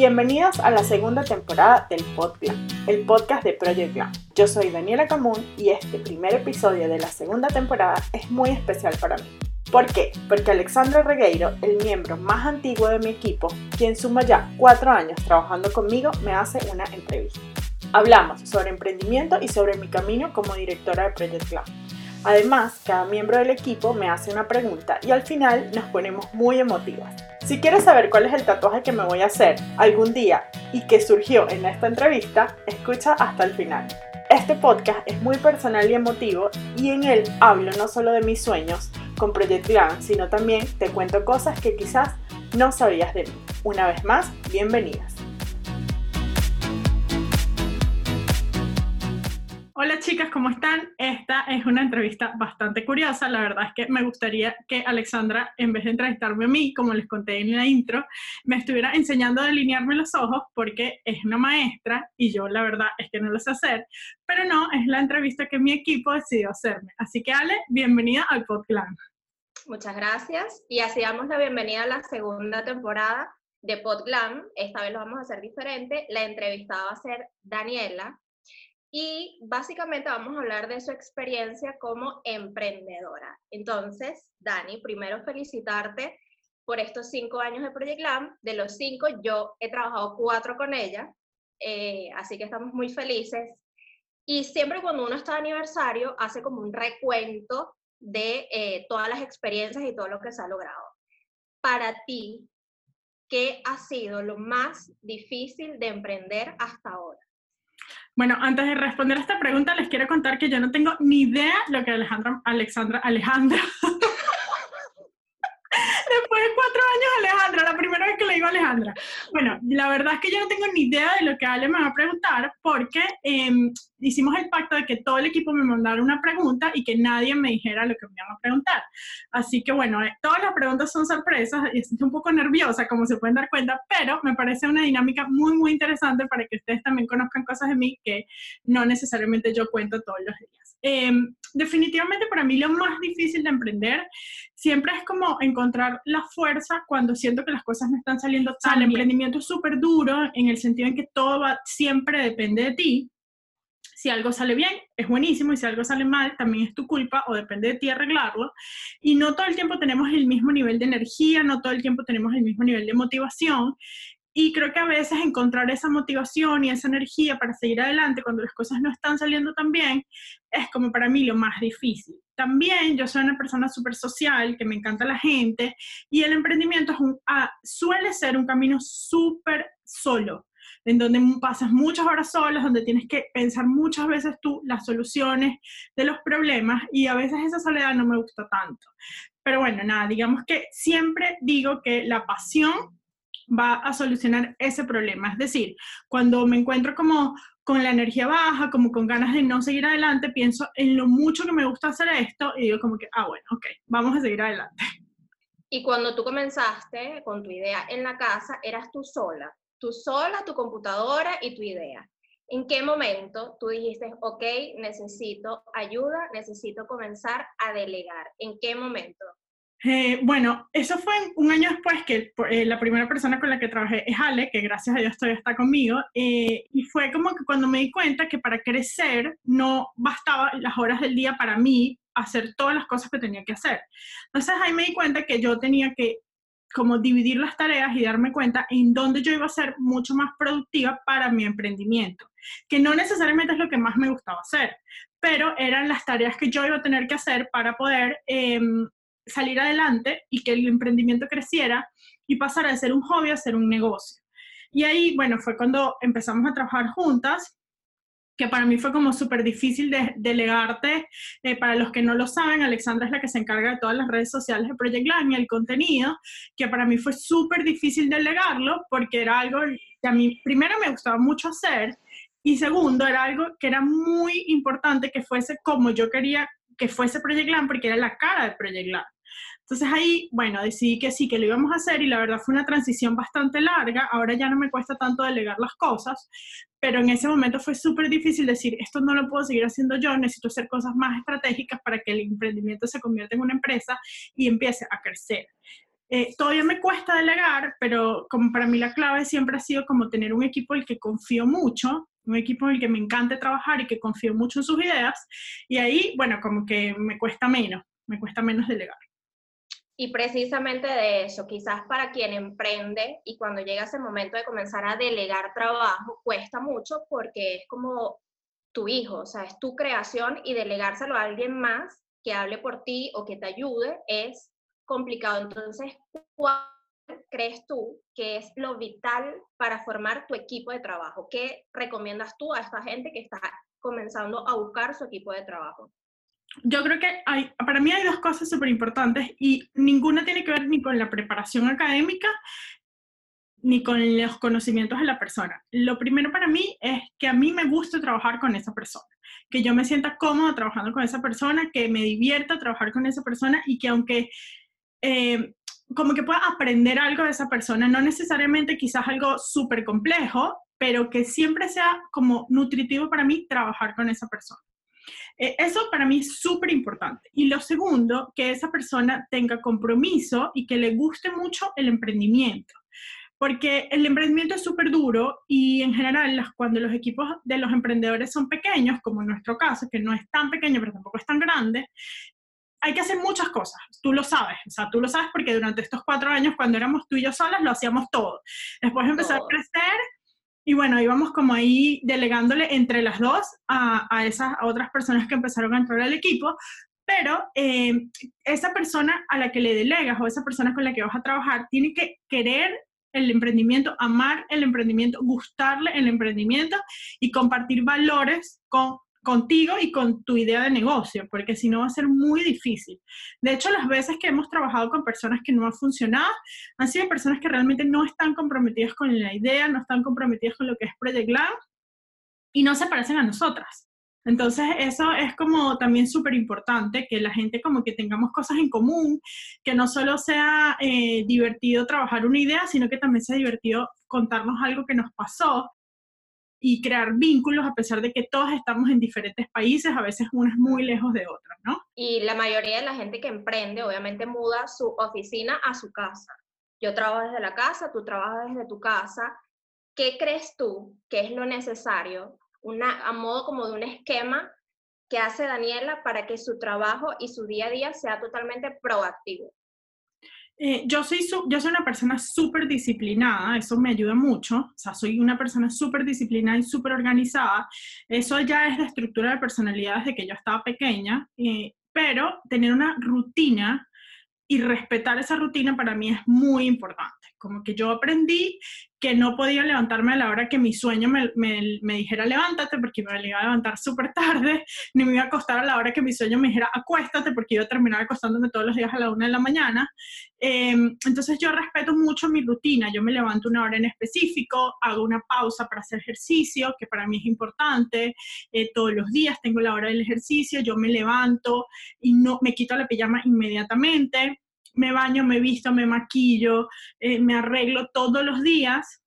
Bienvenidos a la segunda temporada del podcast, el podcast de Project Glam. Yo soy Daniela Camun y este primer episodio de la segunda temporada es muy especial para mí. ¿Por qué? Porque Alexandra Regueiro, el miembro más antiguo de mi equipo, quien suma ya cuatro años trabajando conmigo, me hace una entrevista. Hablamos sobre emprendimiento y sobre mi camino como directora de Project Glam. Además, cada miembro del equipo me hace una pregunta y al final nos ponemos muy emotivas. Si quieres saber cuál es el tatuaje que me voy a hacer algún día y que surgió en esta entrevista, escucha hasta el final. Este podcast es muy personal y emotivo y en él hablo no solo de mis sueños con Project Glam, sino también te cuento cosas que quizás no sabías de mí. Una vez más, bienvenidas. Hola chicas, ¿cómo están? Esta es una entrevista bastante curiosa. La verdad es que me gustaría que Alexandra, en vez de entrevistarme a mí, como les conté en la intro, me estuviera enseñando a delinearme los ojos porque es una maestra y yo la verdad es que no lo sé hacer, pero no, es la entrevista que mi equipo decidió hacerme. Así que Ale, bienvenida al podcast. Muchas gracias y así damos la bienvenida a la segunda temporada de PodGlam. Esta vez lo vamos a hacer diferente. La entrevistada va a ser Daniela, y básicamente vamos a hablar de su experiencia como emprendedora. Entonces, Dani, primero felicitarte por estos cinco años de Project Lam. De los cinco, yo he trabajado cuatro con ella, eh, así que estamos muy felices. Y siempre cuando uno está de aniversario, hace como un recuento de eh, todas las experiencias y todo lo que se ha logrado. Para ti, ¿qué ha sido lo más difícil de emprender hasta ahora? Bueno, antes de responder a esta pregunta, les quiero contar que yo no tengo ni idea lo que Alejandra, Alexandra, Alejandra, Después de cuatro años, Alejandra, la primera vez que le digo a Alejandra. Bueno, la verdad es que yo no tengo ni idea de lo que Ale me va a preguntar porque em, hicimos el pacto de que todo el equipo me mandara una pregunta y que nadie me dijera lo que me iban a preguntar. Así que bueno, eh, todas las preguntas son sorpresas y estoy un poco nerviosa, como se pueden dar cuenta, pero me parece una dinámica muy, muy interesante para que ustedes también conozcan cosas de mí que no necesariamente yo cuento todos los días. Em, definitivamente para mí lo más difícil de emprender siempre es como encontrar la fuerza cuando siento que las cosas no están saliendo tan El emprendimiento es súper duro en el sentido en que todo va, siempre depende de ti. Si algo sale bien, es buenísimo, y si algo sale mal, también es tu culpa o depende de ti arreglarlo. Y no todo el tiempo tenemos el mismo nivel de energía, no todo el tiempo tenemos el mismo nivel de motivación. Y creo que a veces encontrar esa motivación y esa energía para seguir adelante cuando las cosas no están saliendo tan bien es como para mí lo más difícil. También yo soy una persona súper social, que me encanta la gente, y el emprendimiento ah, suele ser un camino súper solo, en donde pasas muchas horas solas, donde tienes que pensar muchas veces tú las soluciones de los problemas, y a veces esa soledad no me gusta tanto. Pero bueno, nada, digamos que siempre digo que la pasión va a solucionar ese problema. Es decir, cuando me encuentro como con la energía baja, como con ganas de no seguir adelante, pienso en lo mucho que me gusta hacer esto y digo como que, ah, bueno, ok, vamos a seguir adelante. Y cuando tú comenzaste con tu idea en la casa, eras tú sola, tú sola, tu computadora y tu idea. ¿En qué momento tú dijiste, ok, necesito ayuda, necesito comenzar a delegar? ¿En qué momento? Eh, bueno, eso fue un año después que eh, la primera persona con la que trabajé es Ale, que gracias a Dios todavía está conmigo, eh, y fue como que cuando me di cuenta que para crecer no bastaba las horas del día para mí hacer todas las cosas que tenía que hacer. Entonces ahí me di cuenta que yo tenía que como dividir las tareas y darme cuenta en dónde yo iba a ser mucho más productiva para mi emprendimiento, que no necesariamente es lo que más me gustaba hacer, pero eran las tareas que yo iba a tener que hacer para poder em, salir adelante y que el emprendimiento creciera y pasara de ser un hobby a ser un negocio. Y ahí, bueno, fue cuando empezamos a trabajar juntas, que para mí fue como súper difícil de delegarte. Eh, para los que no lo saben, Alexandra es la que se encarga de todas las redes sociales de Project Line y el contenido, que para mí fue súper difícil delegarlo porque era algo que a mí primero me gustaba mucho hacer y segundo era algo que era muy importante que fuese como yo quería que fuese Project porque era la cara de Project. Entonces ahí, bueno, decidí que sí, que lo íbamos a hacer y la verdad fue una transición bastante larga. Ahora ya no me cuesta tanto delegar las cosas, pero en ese momento fue súper difícil decir, esto no lo puedo seguir haciendo yo, necesito hacer cosas más estratégicas para que el emprendimiento se convierta en una empresa y empiece a crecer. Eh, todavía me cuesta delegar, pero como para mí la clave siempre ha sido como tener un equipo en el que confío mucho, un equipo en el que me encante trabajar y que confío mucho en sus ideas, y ahí, bueno, como que me cuesta menos, me cuesta menos delegar. Y precisamente de eso, quizás para quien emprende y cuando llega ese momento de comenzar a delegar trabajo, cuesta mucho porque es como tu hijo, o sea, es tu creación y delegárselo a alguien más que hable por ti o que te ayude es complicado. Entonces, ¿cuál crees tú que es lo vital para formar tu equipo de trabajo? ¿Qué recomiendas tú a esta gente que está comenzando a buscar su equipo de trabajo? Yo creo que para mí hay dos cosas súper importantes y ninguna tiene que ver ni con la preparación académica ni con los conocimientos de la persona. Lo primero para mí es que a mí me gusta trabajar con esa persona, que yo me sienta cómoda trabajando con esa persona, que me divierta trabajar con esa persona y que aunque eh, como que pueda aprender algo de esa persona, no necesariamente quizás algo súper complejo, pero que siempre sea como nutritivo para mí trabajar con esa persona. Eh, eso para mí es súper importante. Y lo segundo, que esa persona tenga compromiso y que le guste mucho el emprendimiento. Porque el emprendimiento es súper duro y en general cuando los equipos de los emprendedores son pequeños, como en nuestro caso, que no es tan pequeño pero tampoco es tan grande, hay que hacer muchas cosas, tú lo sabes, o sea, tú lo sabes porque durante estos cuatro años, cuando éramos tú y yo solas, lo hacíamos todo. Después empezó a crecer y bueno, íbamos como ahí delegándole entre las dos a, esas otras personas que empezaron a entrar al equipo, pero eh, esa persona a la que le delegas o esa persona con la que vas a trabajar tiene que querer el emprendimiento, amar el emprendimiento, gustarle el emprendimiento y compartir valores con contigo y con tu idea de negocio, porque si no va a ser muy difícil. De hecho, las veces que hemos trabajado con personas que no han funcionado, han sido personas que realmente no están comprometidas con la idea, no están comprometidas con lo que es Project Lab y no se parecen a nosotras. Entonces, eso es como también súper importante, que la gente como que tengamos cosas en común, que no solo sea eh, divertido trabajar una idea, sino que también sea divertido contarnos algo que nos pasó y crear vínculos a pesar de que todos estamos en diferentes países, a veces unas muy lejos de otras, ¿no? Y la mayoría de la gente que emprende obviamente muda su oficina a su casa. Yo trabajo desde la casa, tú trabajas desde tu casa. ¿Qué crees tú que es lo necesario, a modo como de un esquema que hace Daniela para que su trabajo y su día a día sea totalmente proactivo? Eh, yo, soy yo soy una persona súper disciplinada, eso me ayuda mucho, o sea, soy una persona súper disciplinada y súper organizada, eso ya es la estructura de personalidad desde que yo estaba pequeña, pero tener una rutina y respetar esa rutina para mí es muy importante. Como que yo aprendí que no podía levantarme a la hora que mi sueño me, me, dijera levántate porque me iba a levantar súper tarde, ni me iba a acostar a la hora que mi sueño me dijera acuéstate porque iba a terminar acostándome todos los días a la una de la mañana. Em, entonces yo respeto mucho mi rutina, yo me levanto una hora en específico, hago una pausa para hacer ejercicio, que para mí es importante, eh, todos los días tengo la hora del ejercicio, yo me levanto y no me quito la pijama inmediatamente me baño, me visto, me maquillo, eh, me arreglo todos los días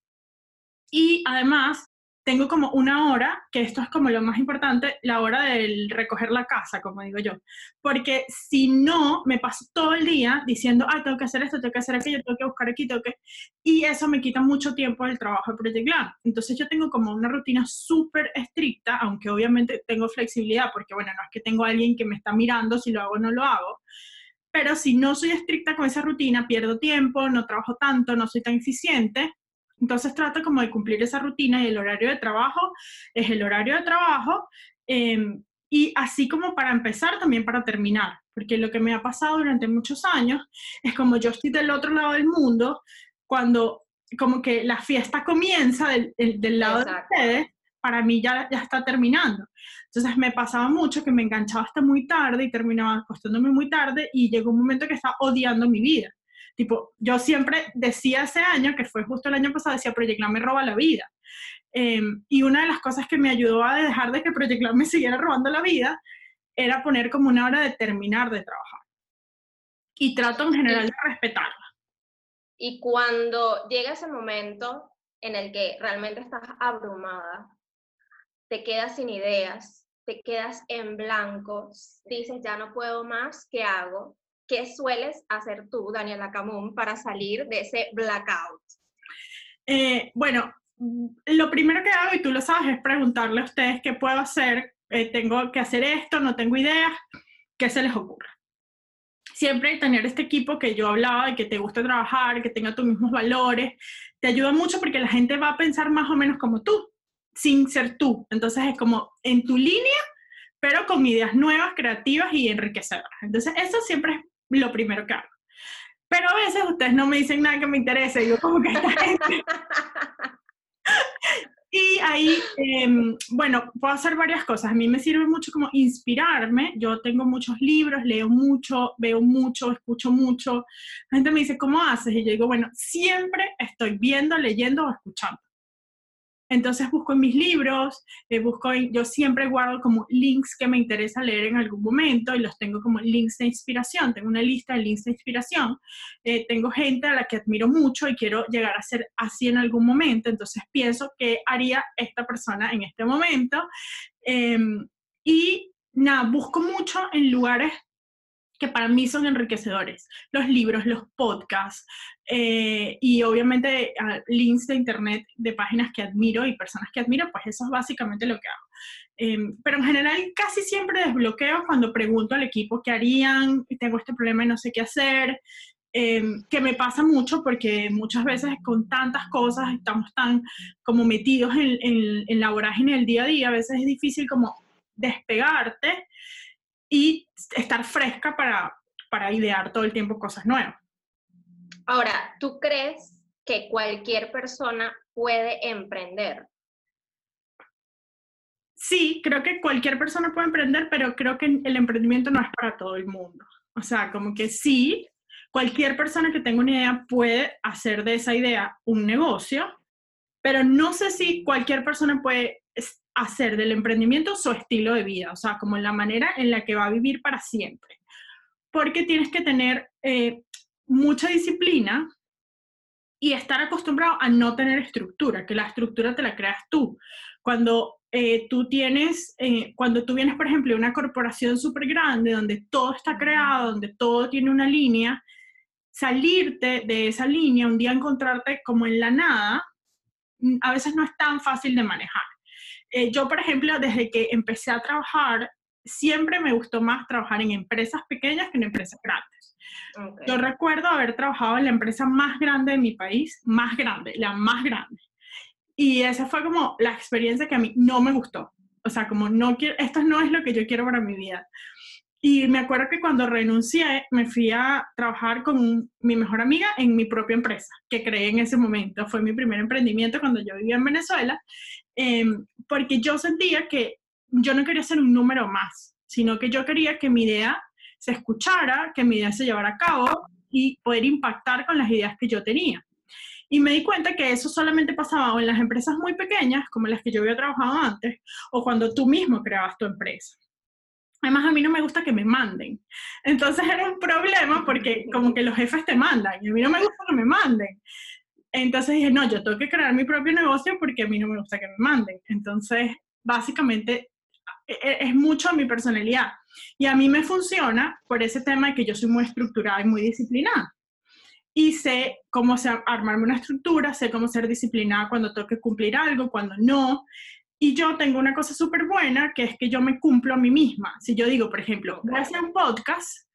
y además tengo como una hora, que esto es como lo más importante, la hora del recoger la casa, como digo yo. Porque si no, me paso todo el día diciendo, ah, tengo que hacer esto, tengo que hacer aquello, tengo que buscar aquí, tengo que... Y eso me quita mucho tiempo del trabajo de Project Glam. Entonces yo tengo como una rutina súper estricta, aunque obviamente tengo flexibilidad, porque bueno, no es que tengo alguien que me está mirando si lo hago o no lo hago pero si no soy estricta con esa rutina, pierdo tiempo, no trabajo tanto, no soy tan eficiente. Entonces trato como de cumplir esa rutina y el horario de trabajo es el horario de trabajo. Em, y así como para empezar, también para terminar, porque lo que me ha pasado durante muchos años es como yo estoy del otro lado del mundo, cuando como que la fiesta comienza del, del lado de ustedes, para mí ya, ya está terminando. Entonces me pasaba mucho que me enganchaba hasta muy tarde y terminaba acostándome muy tarde y llegó un momento que estaba odiando mi vida. Tipo, yo siempre decía ese año, que fue justo el año pasado, decía, Project me roba la vida. Em, y una de las cosas que me ayudó a dejar de que Project me siguiera robando la vida era poner como una hora de terminar de trabajar. Y trato en general de respetarla. Y cuando llega ese momento en el que realmente estás abrumada, te quedas sin ideas, te quedas en blanco, dices, ya no puedo más, ¿qué hago? ¿qué sueles hacer tú, Daniela Camun, para salir de ese blackout? Eh, bueno, lo primero que hago, y tú lo sabes, es preguntarle a ustedes qué puedo hacer, eh, tengo que hacer esto, no tengo ideas, qué se les ocurre. Siempre tener este equipo que yo hablaba de que te guste trabajar, que tenga tus mismos valores, te ayuda mucho porque la gente va a pensar más o menos como tú, sin ser tú. Entonces es como en tu línea, pero con ideas nuevas, creativas y enriquecedoras. Entonces eso siempre es lo primero que hago. Pero a veces ustedes no me dicen nada que me interese, yo como que esta gente... Y ahí, em, bueno, puedo hacer varias cosas. A mí me sirve mucho como inspirarme. Yo tengo muchos libros, leo mucho, veo mucho, escucho mucho. La gente me dice, ¿cómo haces? Y yo digo, bueno, siempre estoy viendo, leyendo o escuchando. Entonces busco en mis libros, eh, busco yo siempre guardo como links que me interesa leer en algún momento y los tengo como links de inspiración. Tengo una lista de links de inspiración. Eh, tengo gente a la que admiro mucho y quiero llegar a ser así en algún momento. Entonces pienso qué haría esta persona en este momento. Em, y nada, busco mucho en lugares que para mí son enriquecedores. Los libros, los podcasts eh, y obviamente ah, links de internet de páginas que admiro y personas que admiro, pues eso es básicamente lo que hago. Em, pero en general casi siempre desbloqueo cuando pregunto al equipo qué harían, tengo este problema y no sé qué hacer, em, que me pasa mucho porque muchas veces con tantas cosas estamos tan como metidos en, en, en la vorágine del día a día, a veces es difícil como despegarte y estar fresca para, para idear todo el tiempo cosas nuevas. Ahora, ¿tú crees que cualquier persona puede emprender? Sí, creo que cualquier persona puede emprender, pero creo que el emprendimiento no es para todo el mundo. O sea, como que sí, cualquier persona que tenga una idea puede hacer de esa idea un negocio, pero no sé si cualquier persona puede hacer del emprendimiento su estilo de vida, o sea, como la manera en la que va a vivir para siempre. Porque tienes que tener eh, mucha disciplina y estar acostumbrado a no tener estructura, que la estructura te la creas tú. Cuando eh, tú tienes, eh, cuando tú vienes, por ejemplo, de una corporación súper grande, donde todo está creado, donde todo tiene una línea, salirte de esa línea, un día encontrarte como en la nada, mm, a veces no es tan fácil de manejar. Eh, yo, por ejemplo, desde que empecé a trabajar, siempre me gustó más trabajar en empresas pequeñas que en empresas grandes. Yo recuerdo haber trabajado en la empresa más grande de mi país, más grande, la más grande. Y esa fue como la experiencia que a mí no me gustó. O sea, como no quiero, esto no es lo que yo quiero para mi vida. Y me acuerdo que cuando renuncié, me fui a trabajar con mi mejor amiga en mi propia empresa, que creé en ese momento. Fue mi primer emprendimiento cuando yo vivía en Venezuela. Em, porque yo sentía que yo no quería ser un número más, sino que yo quería que mi idea se escuchara, que mi idea se llevara a cabo y poder impactar con las ideas que yo tenía. Y me di cuenta que eso solamente pasaba en las empresas muy pequeñas, como las que yo había trabajado antes, o cuando tú mismo creabas tu empresa. Además, a mí no me gusta que me manden. Entonces era un problema porque como que los jefes te mandan y a mí no me gusta que me manden. Entonces dije, no, yo tengo que crear mi propio negocio porque a mí no me gusta que me manden. Entonces, básicamente, e, e, es mucho mi personalidad. Y a mí me funciona por ese tema de que yo soy muy estructurada y muy disciplinada. Y sé cómo armarme una estructura, sé cómo ser disciplinada cuando tengo que cumplir algo, cuando no. Y yo tengo una cosa súper buena, que es que yo me cumplo a mí misma. Si yo digo, por ejemplo, voy a hacer un podcast,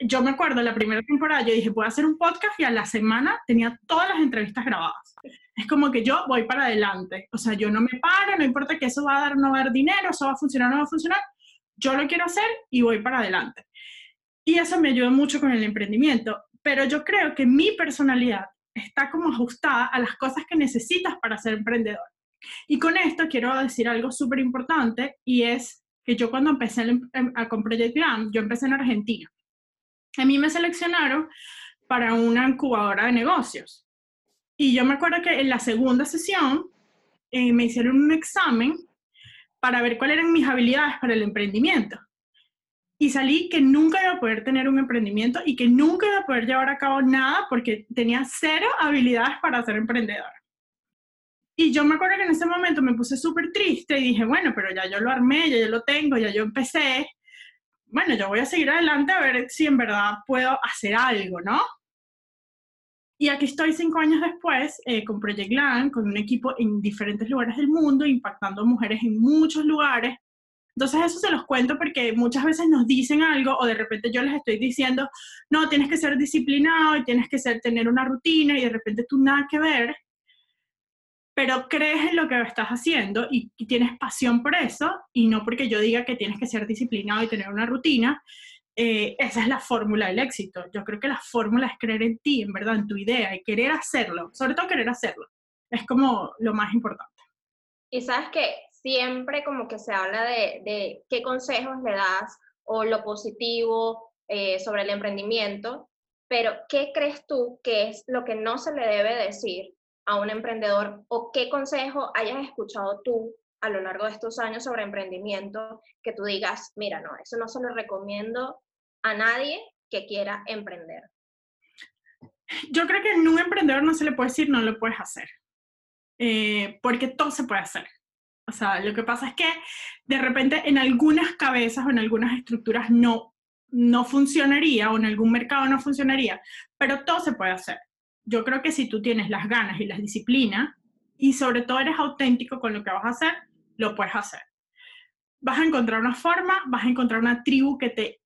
yo me acuerdo la primera temporada, yo dije, voy a hacer un podcast y a la semana tenía todas las entrevistas grabadas. Es como que yo voy para adelante. O sea, yo no me paro, no importa que eso va a dar no va a dar dinero, eso va a funcionar o no va a funcionar. Yo lo quiero hacer y voy para adelante. Y eso me ayuda mucho con el emprendimiento. Pero yo creo que mi personalidad está como ajustada a las cosas que necesitas para ser emprendedor. Y con esto quiero decir algo súper importante y es que yo cuando empecé a, con Project Glam, yo empecé en Argentina. A mí me seleccionaron para una incubadora de negocios. Y yo me acuerdo que en la segunda sesión eh, me hicieron un examen para ver cuáles eran mis habilidades para el emprendimiento. Y salí que nunca iba a poder tener un emprendimiento y que nunca iba a poder llevar a cabo nada porque tenía cero habilidades para ser emprendedora. Y yo me acuerdo que en ese momento me puse súper triste y dije, bueno, pero ya yo lo armé, ya yo lo tengo, ya yo empecé, bueno, yo voy a seguir adelante a ver si en verdad puedo hacer algo, ¿no? Y aquí estoy cinco años después eh, con Project Land, con un equipo en diferentes lugares del mundo, impactando mujeres en muchos lugares. Entonces eso se los cuento porque muchas veces nos dicen algo o de repente yo les estoy diciendo, no, tienes que ser disciplinado y tienes que ser, tener una rutina y de repente tú nada que ver, pero crees en lo que estás haciendo y, tienes pasión por eso y no porque yo diga que tienes que ser disciplinado y tener una rutina, eh, esa es la fórmula del éxito. Yo creo que la fórmula es creer en ti, en verdad, en tu idea y querer hacerlo, sobre todo querer hacerlo. Es como lo más importante. Y sabes que siempre como que se habla de, qué consejos le das o lo positivo eh, sobre el emprendimiento, pero ¿qué crees tú que es lo que no se le debe decir a un emprendedor o qué consejo hayas escuchado tú a lo largo de estos años sobre emprendimiento que tú digas, mira, no, eso no se lo recomiendo a nadie que quiera emprender? Yo creo que en un emprendedor no se le puede decir no lo puedes hacer, eh, porque todo se puede hacer. O sea, lo que pasa es que de repente en algunas cabezas o en algunas estructuras no, no funcionaría o en algún mercado no funcionaría, pero todo se puede hacer. Yo creo que si tú tienes las ganas y las disciplinas y sobre todo eres auténtico con lo que vas a hacer, lo puedes hacer. Vas a encontrar una forma, vas a encontrar una tribu que te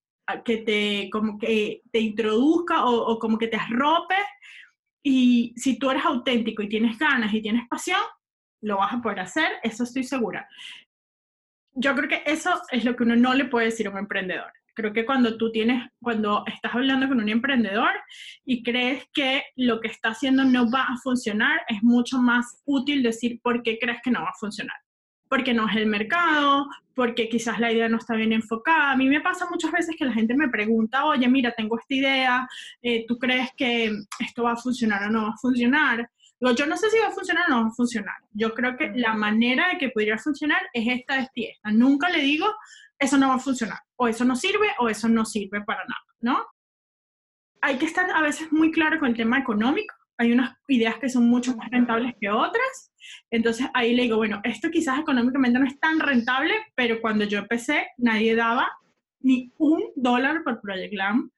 que te, como que te introduzca o, como que te arrope. Y si tú eres auténtico y tienes ganas y tienes pasión, lo vas a poder hacer, eso estoy segura. Yo creo que eso es lo que uno no le puede decir a un emprendedor. Creo que cuando tú tienes, cuando estás hablando con un emprendedor y crees que lo que está haciendo no va a funcionar, es mucho más útil decir por qué crees que no va a funcionar porque no es el mercado, porque quizás la idea no está bien enfocada. A mí me pasa muchas veces que la gente me pregunta, oye, mira, tengo esta idea, eh, ¿tú crees que esto va a funcionar o no va a funcionar? Digo, yo no sé si va a funcionar o no va a funcionar. Yo creo que la manera de que pudiera funcionar es esta, esta y esta. Nunca le digo, eso no va a funcionar, o eso no sirve, o eso no sirve para nada, ¿no? Hay que estar a veces muy claro con el tema económico. Hay unas ideas que son mucho más rentables que otras entonces ahí le digo, bueno, esto quizás económicamente no es tan rentable, pero cuando yo empecé nadie daba ni un dólar por Project Lamb,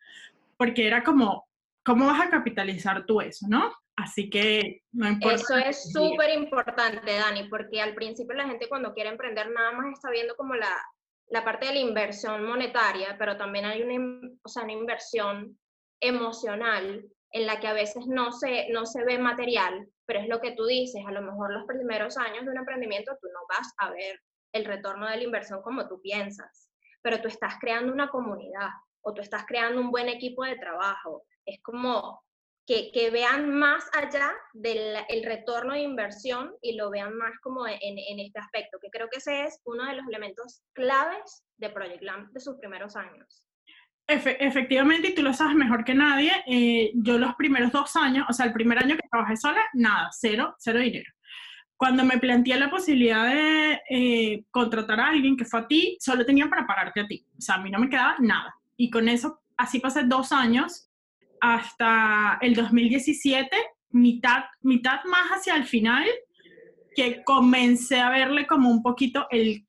porque era como, ¿cómo vas a capitalizar tú eso, no? Así que no importa. Eso es súper importante, Dani, porque al principio la gente cuando quiere emprender nada más está viendo como la, la parte de la inversión monetaria, pero también hay una, o sea, una inversión emocional en la que a veces no se, no se ve material, pero es lo que tú dices, a lo mejor los primeros años de un emprendimiento tú no vas a ver el retorno de la inversión como tú piensas, pero tú estás creando una comunidad o tú estás creando un buen equipo de trabajo. Es como que, que vean más allá del el retorno de inversión y lo vean más como en, en, este aspecto, que creo que ese es uno de los elementos claves de Project Lamp de sus primeros años efectivamente, y tú lo sabes mejor que nadie, eh, yo los primeros dos años, o sea, el primer año que trabajé sola, nada, cero, cero dinero. Cuando me planteé la posibilidad de eh, contratar a alguien que fue a ti, solo tenía para pagarte a ti. O sea, a mí no me quedaba nada. Y con eso, así pasé dos años hasta el 2017, mitad, mitad más hacia el final, que comencé a verle como un poquito el,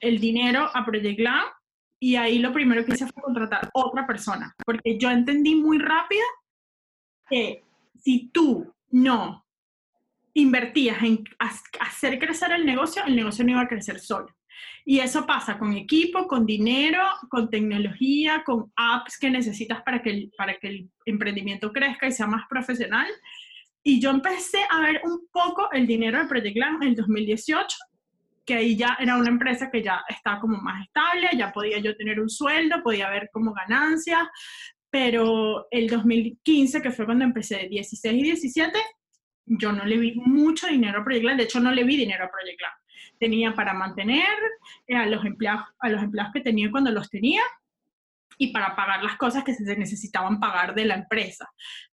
el dinero a Project Glam y ahí lo primero que hice fue contratar otra persona, porque yo entendí muy rápido que si tú no invertías en hacer crecer el negocio, el negocio no iba a crecer solo. Y eso pasa con equipo, con dinero, con tecnología, con apps que necesitas para que el, para que el emprendimiento crezca y sea más profesional. Y yo empecé a ver un poco el dinero de Project Glam en el 2018 que ahí ya era una empresa que ya estaba como más estable, ya podía yo tener un sueldo, podía haber como ganancias, pero el 2015, que fue cuando empecé 16 y 17, yo no le vi mucho dinero a Project Land, de hecho no le vi dinero a Project Land. Tenía para mantener eh, a los empleados, a los empleados que tenía cuando los tenía, y para pagar las cosas que se necesitaban pagar de la empresa,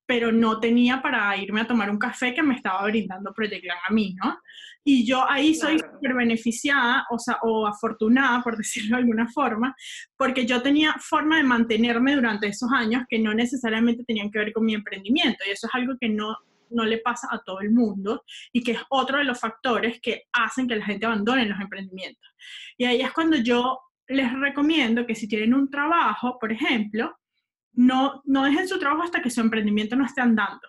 pero no tenía para irme a tomar un café que me estaba brindando Project Land a mí, ¿no? Y yo ahí soy súper beneficiada, o sea, o afortunada, por decirlo de alguna forma, porque yo tenía forma de mantenerme durante esos años que no necesariamente tenían que ver con mi emprendimiento, y eso es algo que no, no le pasa a todo el mundo y que es otro de los factores que hacen que la gente abandone los emprendimientos. Y ahí es cuando yo les recomiendo que si tienen un trabajo, por ejemplo, no, no dejen su trabajo hasta que su emprendimiento no esté andando.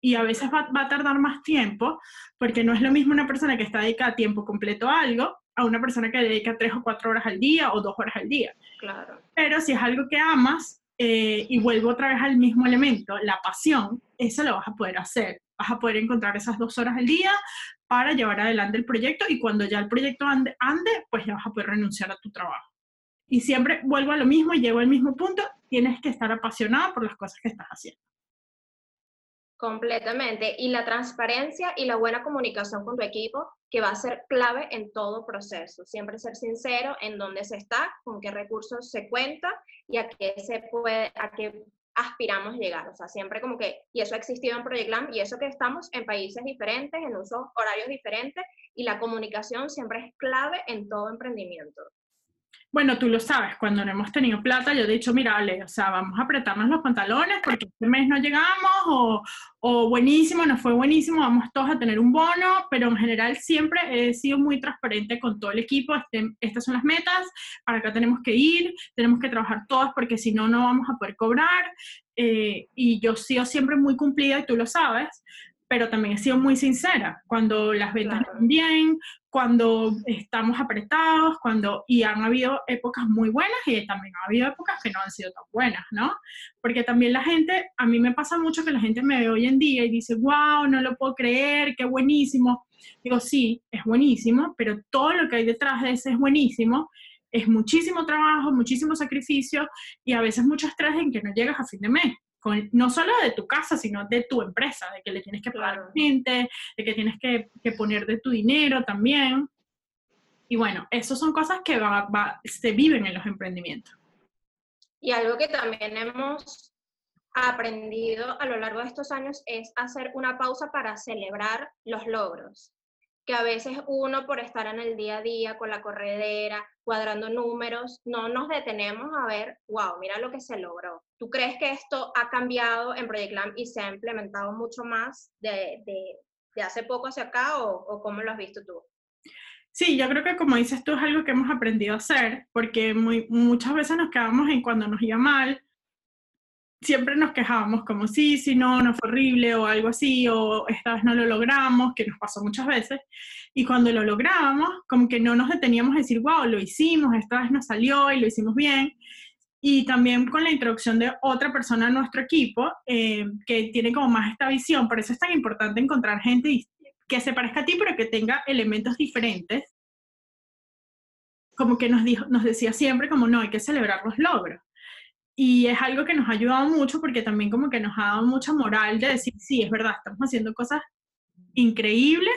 Y a veces va, va a tardar más tiempo, porque no es lo mismo una persona que está dedicada a tiempo completo a algo a una persona que dedica tres o cuatro horas al día o dos horas al día. Claro. Pero si es algo que amas, eh, y vuelvo otra vez al mismo elemento, la pasión, eso lo vas a poder hacer. Vas a poder encontrar esas dos horas al día para llevar adelante el proyecto y cuando ya el proyecto ande, ande pues ya vas a poder renunciar a tu trabajo. Y siempre vuelvo a lo mismo y llego al mismo punto, tienes que estar apasionada por las cosas que estás haciendo. Completamente. Y la transparencia y la buena comunicación con tu equipo, que va a ser clave en todo proceso. Siempre ser sincero en dónde se está, con qué recursos se cuenta y a qué se puede, a qué aspiramos llegar. O sea, siempre como que, y eso ha existido en Project Lamb, y eso que estamos en países diferentes, en usos horarios diferentes, y la comunicación siempre es clave en todo emprendimiento. Bueno, tú lo sabes, cuando no hemos tenido plata, yo he dicho, mira, Ale, o sea, vamos a apretarnos los pantalones porque este mes no llegamos, o, o buenísimo, no fue buenísimo, vamos todos a tener un bono, pero en general siempre he sido muy transparente con todo el equipo, este, estas son las metas, para acá tenemos que ir, tenemos que trabajar todas porque si no, no vamos a poder cobrar, eh, y yo he sido siempre muy cumplida y tú lo sabes, pero también he sido muy sincera. Cuando las ventas Claro. van bien, cuando estamos apretados, cuando y han habido épocas muy buenas y también ha habido épocas que no han sido tan buenas, ¿no? Porque también la gente, a mí me pasa mucho que la gente me ve hoy en día y dice, wow, no lo puedo creer, qué buenísimo. Digo, sí, es buenísimo, pero todo lo que hay detrás de ese es buenísimo. Es muchísimo trabajo, muchísimo sacrificio y a veces mucho estrés en que no llegas a fin de mes. Con, no solo de tu casa, sino de tu empresa, de que le tienes que pagar Claro. gente, de que tienes que, que poner de tu dinero también. Y bueno, esas son cosas que va- va- se viven en los emprendimientos. Y algo que también hemos aprendido a lo largo de estos años es hacer una pausa para celebrar los logros. Que a veces uno por estar en el día a día con la corredera, cuadrando números, no nos detenemos a ver, wow, mira lo que se logró. ¿Tú crees que esto ha cambiado en Project Lamb y se ha implementado mucho más de, de- de hace poco hacia acá o, o cómo lo has visto tú? Sí, yo creo que como dices tú es algo que hemos aprendido a hacer, porque muy, muchas veces nos quedamos en cuando nos iba mal, siempre nos quejábamos como sí, sí, no, no fue horrible o algo así, o esta vez no lo logramos, que nos pasó muchas veces, y cuando lo lográbamos, como que no nos deteníamos a decir, wow, lo hicimos, esta vez nos salió y lo hicimos bien. Y también con la introducción de otra persona a nuestro equipo, eh, que tiene como más esta visión, por eso es tan importante encontrar gente que se parezca a ti, pero que tenga elementos diferentes. Como que nos, dijo, nos decía siempre como, no, hay que celebrar los logros. Y es algo que nos ha ayudado mucho porque también como que nos ha dado mucha moral de decir, sí, es verdad, estamos haciendo cosas increíbles.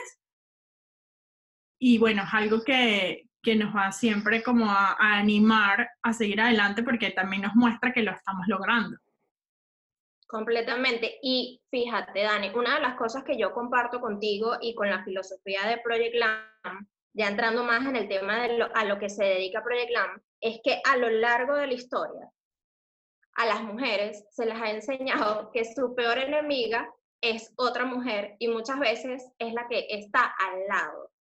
Y bueno, es algo que, que nos va siempre como a, a animar a seguir adelante porque también nos muestra que lo estamos logrando. Completamente. Y fíjate, Dani, una de las cosas que yo comparto contigo y con la filosofía de Project Lamb, ya entrando más en el tema de lo, a lo que se dedica Project Lamb, es que a lo largo de la historia, a las mujeres se les ha enseñado que su peor enemiga es otra mujer y muchas veces es la que está al lado.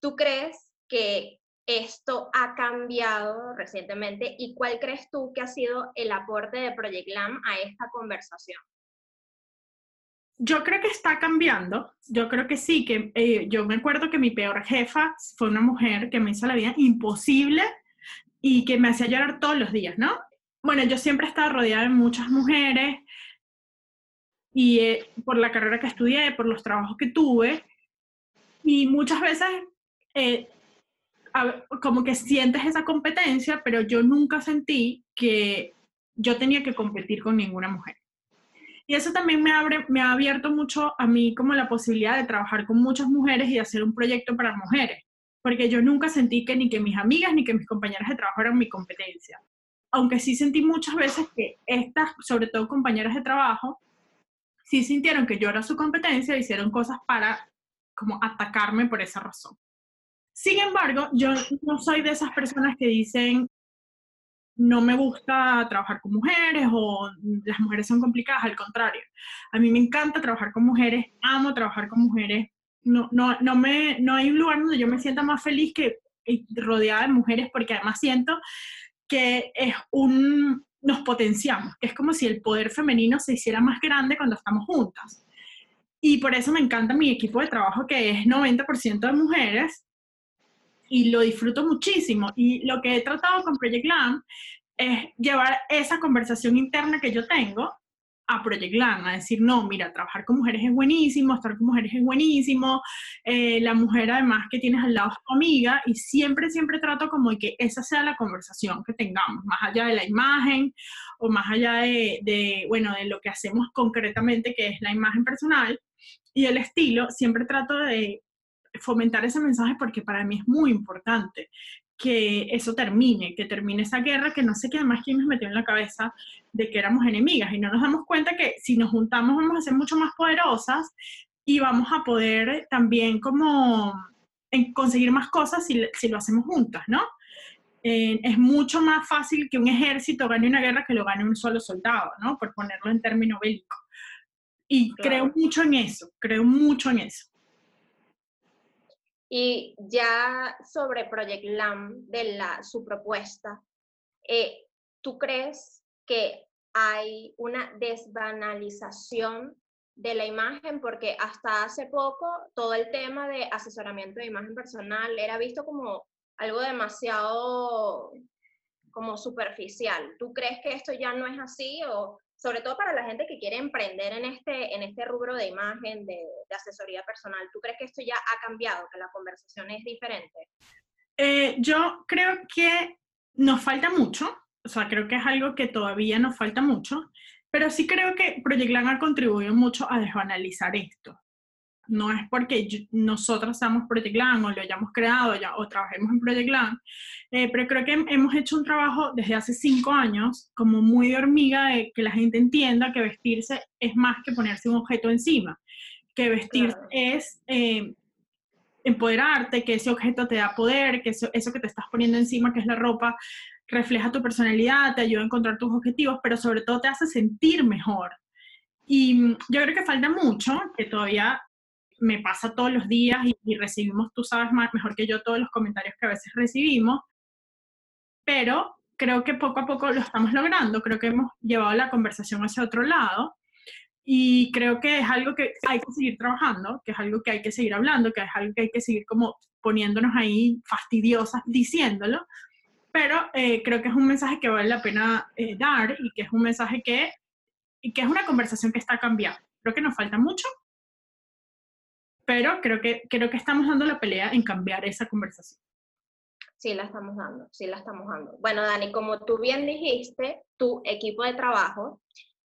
¿Tú crees que esto ha cambiado recientemente y cuál crees tú que ha sido el aporte de Project Lamb a esta conversación? Yo creo que está cambiando. Yo creo que sí, que eh, yo me acuerdo que mi peor jefa fue una mujer que me hizo la vida imposible y que me hacía llorar todos los días, ¿no? Bueno, yo siempre he estado rodeada de muchas mujeres y eh, por la carrera que estudié, por los trabajos que tuve, y muchas veces eh, como que sientes esa competencia, pero yo nunca sentí que yo tenía que competir con ninguna mujer. Y eso también me, abre, me ha abierto mucho a mí como la posibilidad de trabajar con muchas mujeres y hacer un proyecto para mujeres, porque yo nunca sentí que ni que mis amigas ni que mis compañeras de trabajo eran mi competencia. Aunque sí sentí muchas veces que estas, sobre todo compañeras de trabajo, sí sintieron que yo era su competencia e hicieron cosas para como atacarme por esa razón. Sin embargo, yo no soy de esas personas que dicen no me gusta trabajar con mujeres o las mujeres son complicadas, al contrario. A mí me encanta trabajar con mujeres, amo trabajar con mujeres. No, no, no, me, no hay un lugar donde yo me sienta más feliz que rodeada de mujeres porque además siento que es un, nos potenciamos, que es como si el poder femenino se hiciera más grande cuando estamos juntas. Y por eso me encanta mi equipo de trabajo que es 90% de mujeres y lo disfruto muchísimo. Y lo que he tratado con Project Lamb es llevar esa conversación interna que yo tengo a Project Land, a decir, no, mira, trabajar con mujeres es buenísimo, estar con mujeres es buenísimo, eh, la mujer además que tienes al lado es tu amiga, y siempre, siempre trato como que esa sea la conversación que tengamos, más allá de la imagen o más allá de, bueno, de lo que hacemos concretamente, que es la imagen personal y el estilo, siempre trato de fomentar ese mensaje porque para mí es muy importante que eso termine, que termine esa guerra, que no sé qué además quién nos metió en la cabeza de que éramos enemigas y no nos damos cuenta que si nos juntamos vamos a ser mucho más poderosas y vamos a poder también como conseguir más cosas si, si lo hacemos juntas, ¿no? Eh, es mucho más fácil que un ejército gane una guerra que lo gane un solo soldado, ¿no? Por ponerlo en término bélico. Y creo mucho en eso, creo mucho en eso. Y ya sobre Project LAM, de la, su propuesta, eh, ¿tú crees que hay una desbanalización de la imagen? Porque hasta hace poco todo el tema de asesoramiento de imagen personal era visto como algo demasiado como superficial. ¿Tú crees que esto ya no es así o sobre todo para la gente que quiere emprender en este, en este rubro de imagen, de, asesoría personal, ¿tú crees que esto ya ha cambiado, que la conversación es diferente? Eh, yo creo que nos falta mucho, o sea, creo que es algo que todavía nos falta mucho, pero sí creo que Project Land ha contribuido mucho a desbanalizar esto. No es porque nosotros seamos Project Land o lo hayamos creado ya, o trabajemos en Project Land, eh, pero creo que hemos hecho un trabajo desde hace cinco años como muy de hormiga de que la gente entienda que vestirse es más que ponerse un objeto encima, que vestirse es eh, empoderarte, que ese objeto te da poder, que eso, eso que te estás poniendo encima, que es la ropa, refleja tu personalidad, te ayuda a encontrar tus objetivos, pero sobre todo te hace sentir mejor. Y mm, yo creo que falta mucho, que todavía me pasa todos los días y, recibimos, tú sabes más, mejor que yo, todos los comentarios que a veces recibimos, pero creo que poco a poco lo estamos logrando, creo que hemos llevado la conversación hacia otro lado y creo que es algo que hay que seguir trabajando, que es algo que hay que seguir hablando, que es algo que hay que seguir como poniéndonos ahí fastidiosas diciéndolo, pero eh, creo que es un mensaje que vale la pena eh, dar y que es un mensaje que, y que es una conversación que está cambiando. Creo que nos falta mucho, pero creo que, creo que estamos dando la pelea en cambiar esa conversación. Sí, la estamos dando, sí la estamos dando. Bueno, Dani, como tú bien dijiste, tu equipo de trabajo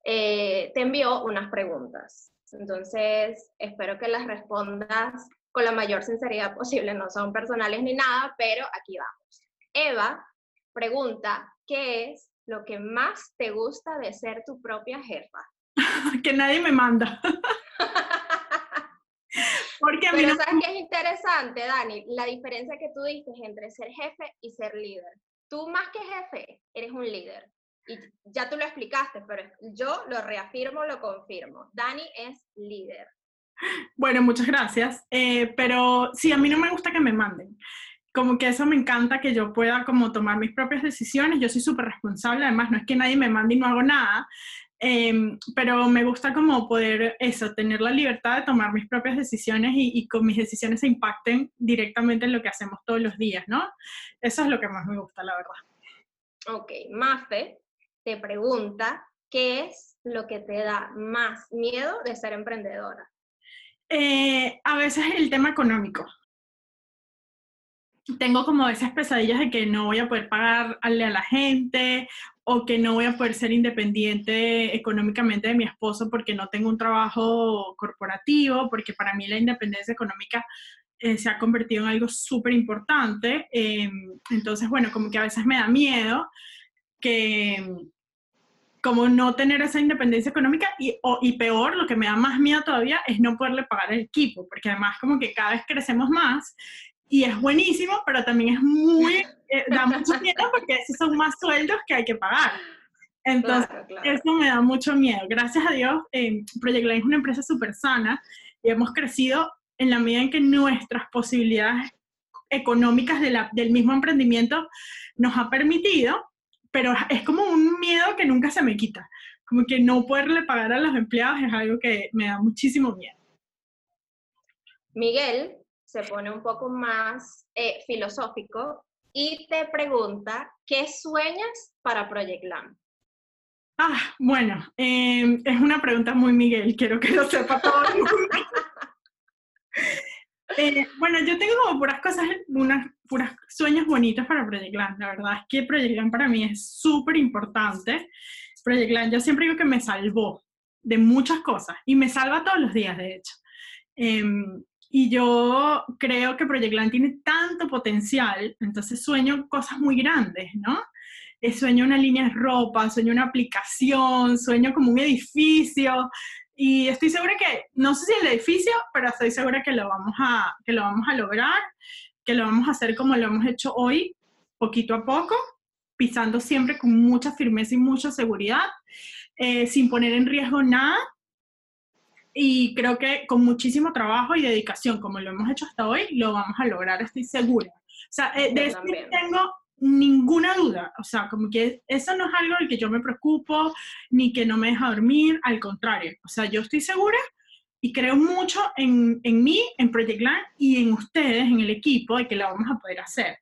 eh, te envió unas preguntas. Entonces, espero que las respondas con la mayor sinceridad posible. No son personales ni nada, pero aquí vamos. Eva pregunta, ¿qué es lo que más te gusta de ser tu propia jefa? que nadie me manda. Porque Pero ¿sabes qué es interesante, Dani? La diferencia que tú dices entre ser jefe y ser líder. Tú más que jefe, eres un líder. Y ya tú lo explicaste, pero yo lo reafirmo, lo confirmo. Dani es líder. Bueno, muchas gracias. Eh, pero sí, a mí no me gusta que me manden. Como que eso me encanta, que yo pueda como tomar mis propias decisiones. Yo soy súper responsable, además no es que nadie me mande y no hago nada. Em, pero me gusta como poder eso, tener la libertad de tomar mis propias decisiones y, con mis decisiones se impacten directamente en lo que hacemos todos los días, ¿no? Eso es lo que más me gusta, la verdad. Ok, Mafe te pregunta, ¿qué es lo que te da más miedo de ser emprendedora? Eh, a veces el tema económico tengo como esas pesadillas de que no voy a poder pagarle a la gente o que no voy a poder ser independiente económicamente de mi esposo porque no tengo un trabajo corporativo, porque para mí la independencia económica eh, se ha convertido en algo súper importante. Em, entonces, bueno, como que a veces me da miedo que como no tener esa independencia económica y, y peor, lo que me da más miedo todavía es no poderle pagar el equipo, porque además como que cada vez crecemos más y es buenísimo, pero también es muy, eh, da mucho miedo porque esos son más sueldos que hay que pagar. Entonces, eso me da mucho miedo. Gracias a Dios, eh, Project Line es una empresa súper sana y hemos crecido en la medida en que nuestras posibilidades económicas de la, del mismo emprendimiento nos ha permitido, pero es como un miedo que nunca se me quita. Como que no poderle pagar a los empleados es algo que me da muchísimo miedo. Miguel se pone un poco más eh, filosófico y te pregunta, ¿qué sueñas para Project Lamp? Ah, bueno, em, es una pregunta muy Miguel, quiero que lo sepa todo el mundo. Eh, bueno, yo tengo como puras cosas, unas puras sueños bonitos para Project Land. La verdad es que Project Land para mí es súper importante. Project Land, yo siempre digo que me salvó de muchas cosas y me salva todos los días, de hecho. Em, y yo creo que Project Land tiene tanto potencial, entonces sueño cosas muy grandes, ¿no? Eh, sueño una línea de ropa, sueño una aplicación, sueño como un edificio, y estoy segura que, no sé si el edificio, pero estoy segura que lo vamos a, que lo vamos a lograr, que lo vamos a hacer como lo hemos hecho hoy, poquito a poco, pisando siempre con mucha firmeza y mucha seguridad, eh, sin poner en riesgo nada. Y creo que con muchísimo trabajo y dedicación, como lo hemos hecho hasta hoy, lo vamos a lograr, estoy segura. O sea, eh, de eso tengo ninguna duda, o sea, como que eso no es algo del que yo me preocupo, ni que no me deja dormir, al contrario, o sea, yo estoy segura y creo mucho en, en mí, en Project Land y en ustedes, en el equipo, de que lo vamos a poder hacer.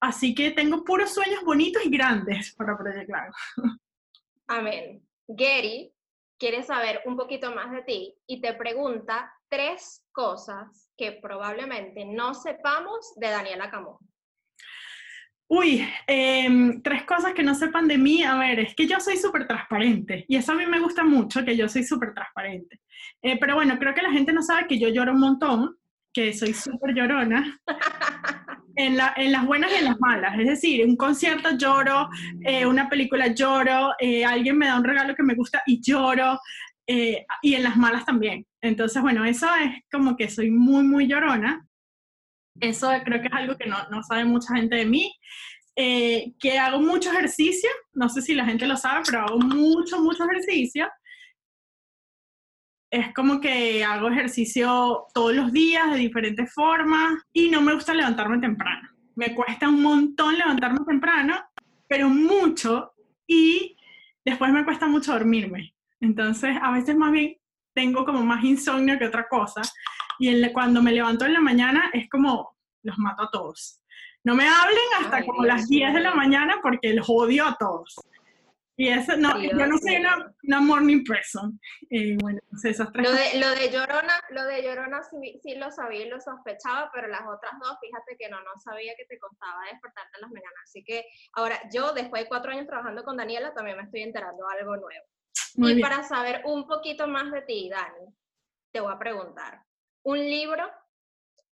Así que tengo puros sueños bonitos y grandes para Project Land. Amén. Gary quiere saber un poquito más de ti y te pregunta tres cosas que probablemente no sepamos de Daniela Camón. Uy, em, tres cosas que no sepan de mí. A ver, es que yo soy súper transparente y eso a mí me gusta mucho, que yo soy súper transparente. Eh, pero bueno, creo que la gente no sabe que yo lloro un montón, que soy súper llorona. En, las buenas y en las malas. Es decir, un concierto lloro, eh, una película lloro, eh, alguien me da un regalo que me gusta y lloro, y en las malas también. Entonces, bueno, eso es como que soy muy, muy llorona. Eso creo que es algo que no, no sabe mucha gente de mí. Eh, que hago mucho ejercicio, no sé si la gente lo sabe, pero hago mucho, mucho ejercicio. Es como que hago ejercicio todos los días de diferentes formas y no me gusta levantarme temprano. Me cuesta un montón levantarme temprano, pero mucho y después me cuesta mucho dormirme. Entonces, a veces más bien tengo como más insomnio que otra cosa y cuando me levanto en la mañana es como, los mato a todos. No me hablen hasta como las 10 de la mañana porque los odio a todos. Y eso, no, yo no soy una, una morning person. Eh, bueno, esas tres lo, de, lo de Llorona, lo de Llorona sí, sí, lo sabía y lo sospechaba, pero las otras dos, fíjate que no, no sabía que te costaba despertarte en las mañanas. Así que ahora yo, después de cuatro años trabajando con Daniela, también me estoy enterando algo nuevo. y para saber un poquito más de ti, Dani, te voy a preguntar, un libro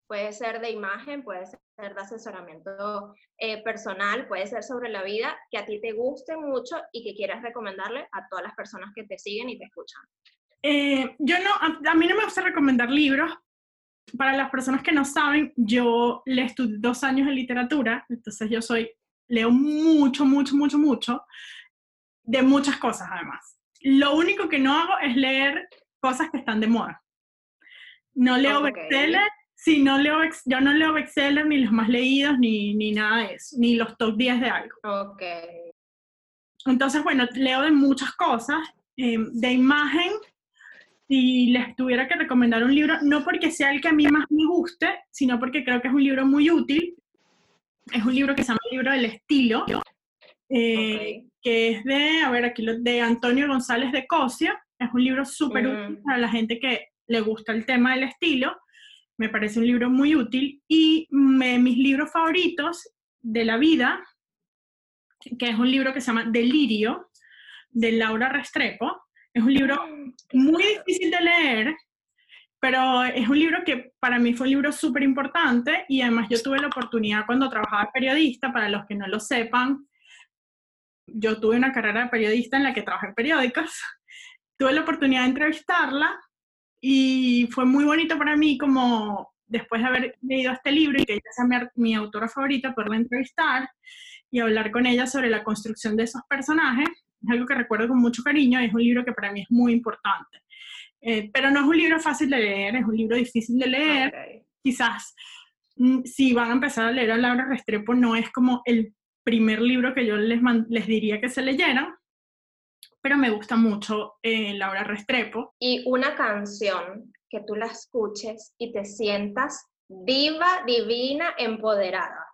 puede ser de imagen, puede ser de asesoramiento eh, personal, puede ser sobre la vida, que a ti te guste mucho y que quieras recomendarle a todas las personas que te siguen y te escuchan. Eh, yo no, a, mí no me gusta recomendar libros. Para las personas que no saben, yo le estudié dos años de literatura, entonces yo soy, leo mucho, mucho, mucho, mucho, de muchas cosas además. Lo único que no hago es leer cosas que están de moda. No leo okay. Sí, no leo, yo no leo bestseller ni los más leídos, ni, ni nada de eso, ni los top 10 de algo. Ok. Entonces, bueno, leo de muchas cosas, em, de imagen, si les tuviera que recomendar un libro, no porque sea el que a mí más me guste, sino porque creo que es un libro muy útil. Es un libro que se llama el libro del estilo, eh, que es de, a ver, aquí lo, de Antonio González de Cosia. Es un libro súper útil para la gente que le gusta el tema del estilo, me parece un libro muy útil y mis libros favoritos de la vida, que es un libro que se llama Delirio, de Laura Restrepo, es un libro muy difícil de leer, pero es un libro que para mí fue un libro súper importante y además yo tuve la oportunidad cuando trabajaba periodista, para los que no lo sepan, yo tuve una carrera de periodista en la que trabajé en periódicos, tuve la oportunidad de entrevistarla y fue muy bonito para mí como después de haber leído este libro y que ella sea mi, autora favorita, poderla entrevistar y hablar con ella sobre la construcción de esos personajes. Es algo que recuerdo con mucho cariño y es un libro que para mí es muy importante. Eh, pero no es un libro fácil de leer, es un libro difícil de leer. Quizás mm, si van a empezar a leer a Laura Restrepo, no es como el primer libro que yo les, les diría que se leyeran, pero me gusta mucho eh, Laura Restrepo. Y una canción que tú la escuches y te sientas diva, divina, empoderada.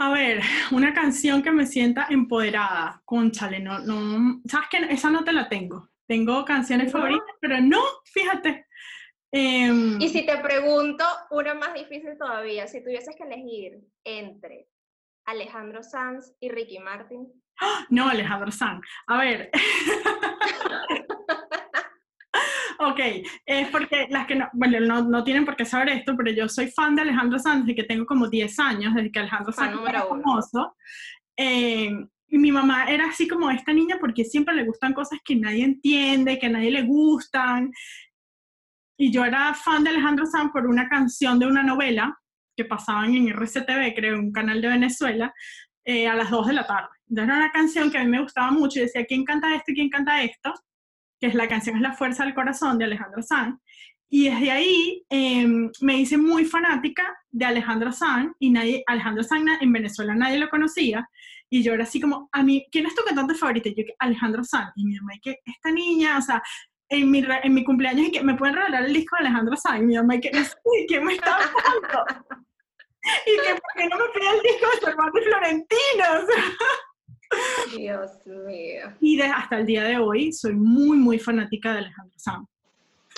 A ver, una canción que me sienta empoderada, conchale, no, no, sabes que esa no te la tengo. Tengo canciones favoritas, pero no, fíjate. Em, y si te pregunto una más difícil todavía, si tuvieses que elegir entre Alejandro Sanz y Ricky Martin. No, Alejandro Sanz. A ver. Ok, es porque las que no, bueno, no, no, tienen por qué saber esto, pero yo soy fan de Alejandro Sanz desde que tengo como 10 años, desde que Alejandro Sanz era famoso. Eh, y mi mamá era así como esta niña porque siempre le gustan cosas que nadie entiende, que a nadie le gustan. Y yo era fan de Alejandro Sanz por una canción de una novela que pasaban en RCTV, creo, un canal de Venezuela, eh, a las 2 de la tarde. Entonces era una canción que a mí me gustaba mucho y decía, ¿quién canta esto y quién canta esto? que es la canción es La Fuerza del Corazón de Alejandro Sanz. Y desde ahí em, me hice muy fanática de Alejandro Sanz y nadie, Alejandro Sanz en Venezuela nadie lo conocía. Y yo era así como, a mí, ¿quién es tu cantante favorito? Y yo, Alejandro Sanz. Y mi mamá, que esta niña, o sea, en mi, en mi cumpleaños, y que me pueden regalar el disco de Alejandro Sanz. Y mi mamá, que, ¿quién me está hablando? Y que, ¿por qué no me pide el disco de su hermano Florentino? Dios mío. Y hasta el día de hoy soy muy, muy fanática de Alejandro Sanz.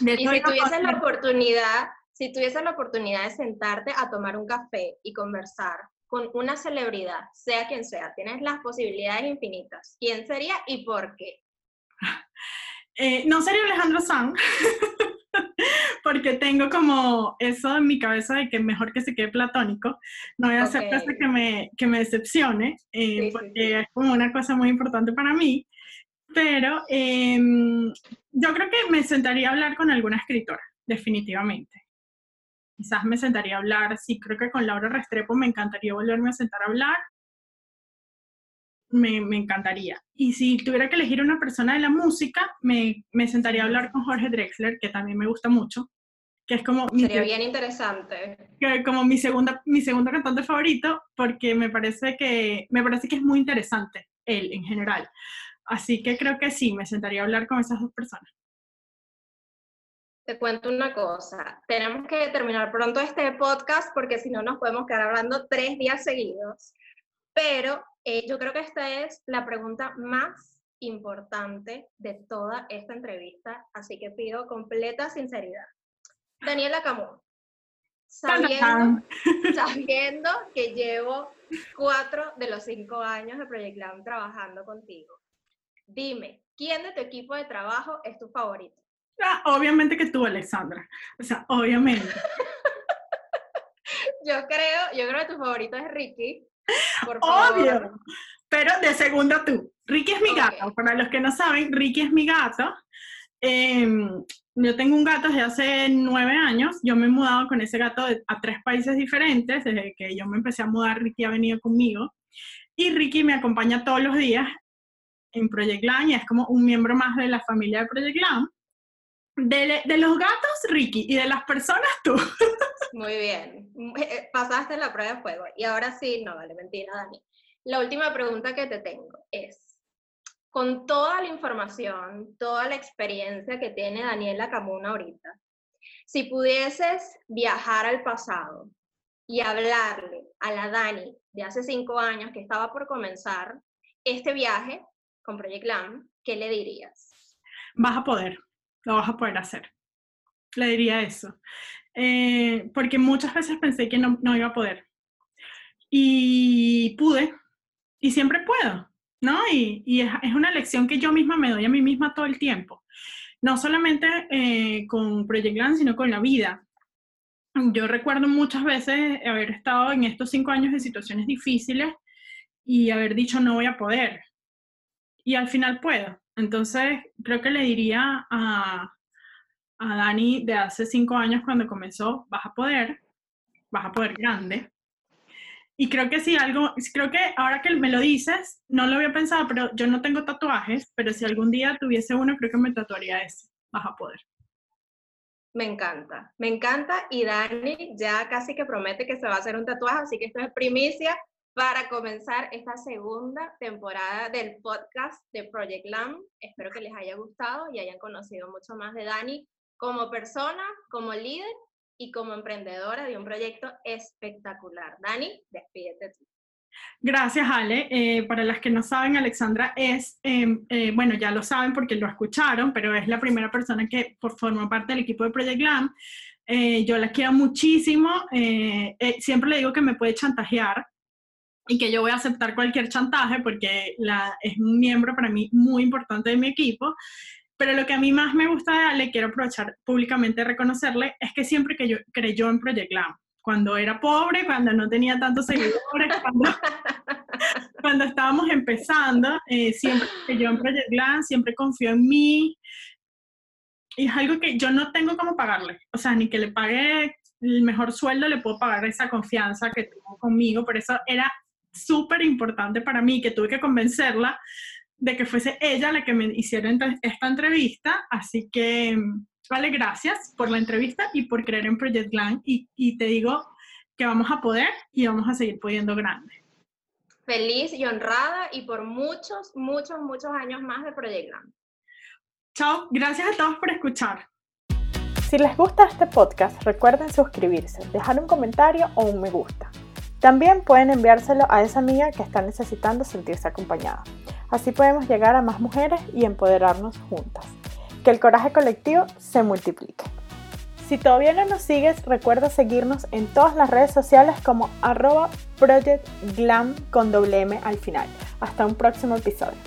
y si tuvieses la oportunidad, si tuvieses la oportunidad de sentarte a tomar un café y conversar con una celebridad, sea quien sea, tienes las posibilidades infinitas. ¿Quién sería y por qué? Eh, no sería Alejandro Sanz, porque tengo como eso en mi cabeza de que mejor que se quede platónico. No voy a hacer cosa que me, que me decepcione, eh, porque es como una cosa muy importante para mí. Pero em, yo creo que me sentaría a hablar con alguna escritora, definitivamente. Quizás me sentaría a hablar, sí, creo que con Laura Restrepo me encantaría volverme a sentar a hablar me, me, encantaría. Y si tuviera que elegir una persona de la música, me, me, sentaría a hablar con Jorge Drexler, que también me gusta mucho, que es como... Sería bien interesante. Que, como mi, segunda, mi segundo cantante favorito, porque me parece, que, me parece que es muy interesante él en general. Así que creo que sí, me sentaría a hablar con esas dos personas. Te cuento una cosa, tenemos que terminar pronto este podcast porque si no nos podemos quedar hablando tres días seguidos. Pero eh, yo creo que esta es la pregunta más importante de toda esta entrevista, así que pido completa sinceridad. Daniela Camón, sabiendo, sabiendo que llevo cuatro de los cinco años de Project Glam trabajando contigo, dime, ¿quién de tu equipo de trabajo es tu favorito? Ah, obviamente que tú, Alexandra. O sea, obviamente. yo creo, yo creo que tu favorito es Ricky. Obvio. Pero de segunda tú. Ricky es mi gato. Para los que no saben, Ricky es mi gato. Em, yo tengo un gato desde hace nueve años. Yo me he mudado con ese gato a tres países diferentes. Desde que yo me empecé a mudar, Ricky ha venido conmigo. Y Ricky me acompaña todos los días en Project Glam y es como un miembro más de la familia de Project Glam. De, de, los gatos, Ricky, y de las personas, tú. Muy bien. Eh, pasaste la prueba de fuego. Y ahora sí, no, vale, mentira, Dani. La última pregunta que te tengo es, con toda la información, toda la experiencia que tiene Daniela Camuna ahorita, si pudieses viajar al pasado y hablarle a la Dani de hace cinco años que estaba por comenzar este viaje con Project Glam, ¿qué le dirías? Vas a poder lo vas a poder hacer. Le diría eso. Eh, porque muchas veces pensé que no, no, iba a poder. Y pude, y siempre puedo, ¿no? Y, y es, es, una lección que yo misma me doy a mí misma todo el tiempo. No solamente eh, con Project Land, sino con la vida. Yo recuerdo muchas veces haber estado en estos cinco años de situaciones difíciles y haber dicho no voy a poder. Y al final puedo. Entonces, creo que le diría a, a Dani de hace cinco años cuando comenzó, vas a poder, vas a poder grande. Y creo que si algo, creo que ahora que me lo dices, no lo había pensado, pero yo no tengo tatuajes, pero si algún día tuviese uno, creo que me tatuaría ese, vas a poder. Me encanta, me encanta. Y Dani ya casi que promete que se va a hacer un tatuaje, así que esto es primicia para comenzar esta segunda temporada del podcast de Project Lam. Espero que les haya gustado y hayan conocido mucho más de Dani como persona, como líder y como emprendedora de un proyecto espectacular. Dani, despídete tú. Gracias, Ale. Eh, para las que no saben, Alexandra es, em, eh, bueno, ya lo saben porque lo escucharon, pero es la primera persona que forma parte del equipo de Project Glam. Eh, yo la quiero muchísimo. siempre le digo que me puede chantajear y que yo voy a aceptar cualquier chantaje porque la, es un miembro para mí muy importante de mi equipo. Pero lo que a mí más me gusta, le quiero aprovechar públicamente reconocerle, es que siempre que yo creyó en Project Glam cuando era pobre, cuando no tenía tantos seguidores, cuando, estábamos empezando, eh, siempre yo en Project Glam, siempre confió en mí. Y es algo que yo no tengo cómo pagarle. O sea, ni que le pague el mejor sueldo, le puedo pagar esa confianza que tuvo conmigo. Por eso era súper importante para mí que tuve que convencerla de que fuese ella la que me hiciera esta entrevista. Así que Vale, gracias por la entrevista y por creer en Project Glam y, y te digo que vamos a poder y vamos a seguir pudiendo grande. Feliz y honrada y por muchos, muchos, muchos años más de Project Glam. Chao, gracias a todos por escuchar. Si les gusta este podcast, recuerden suscribirse, dejar un comentario o un me gusta. También pueden enviárselo a esa amiga que está necesitando sentirse acompañada. Así podemos llegar a más mujeres y empoderarnos juntas que el coraje colectivo se multiplique. Si todavía no nos sigues, recuerda seguirnos en todas las redes sociales como arroba Glam con doble M al final. Hasta un próximo episodio.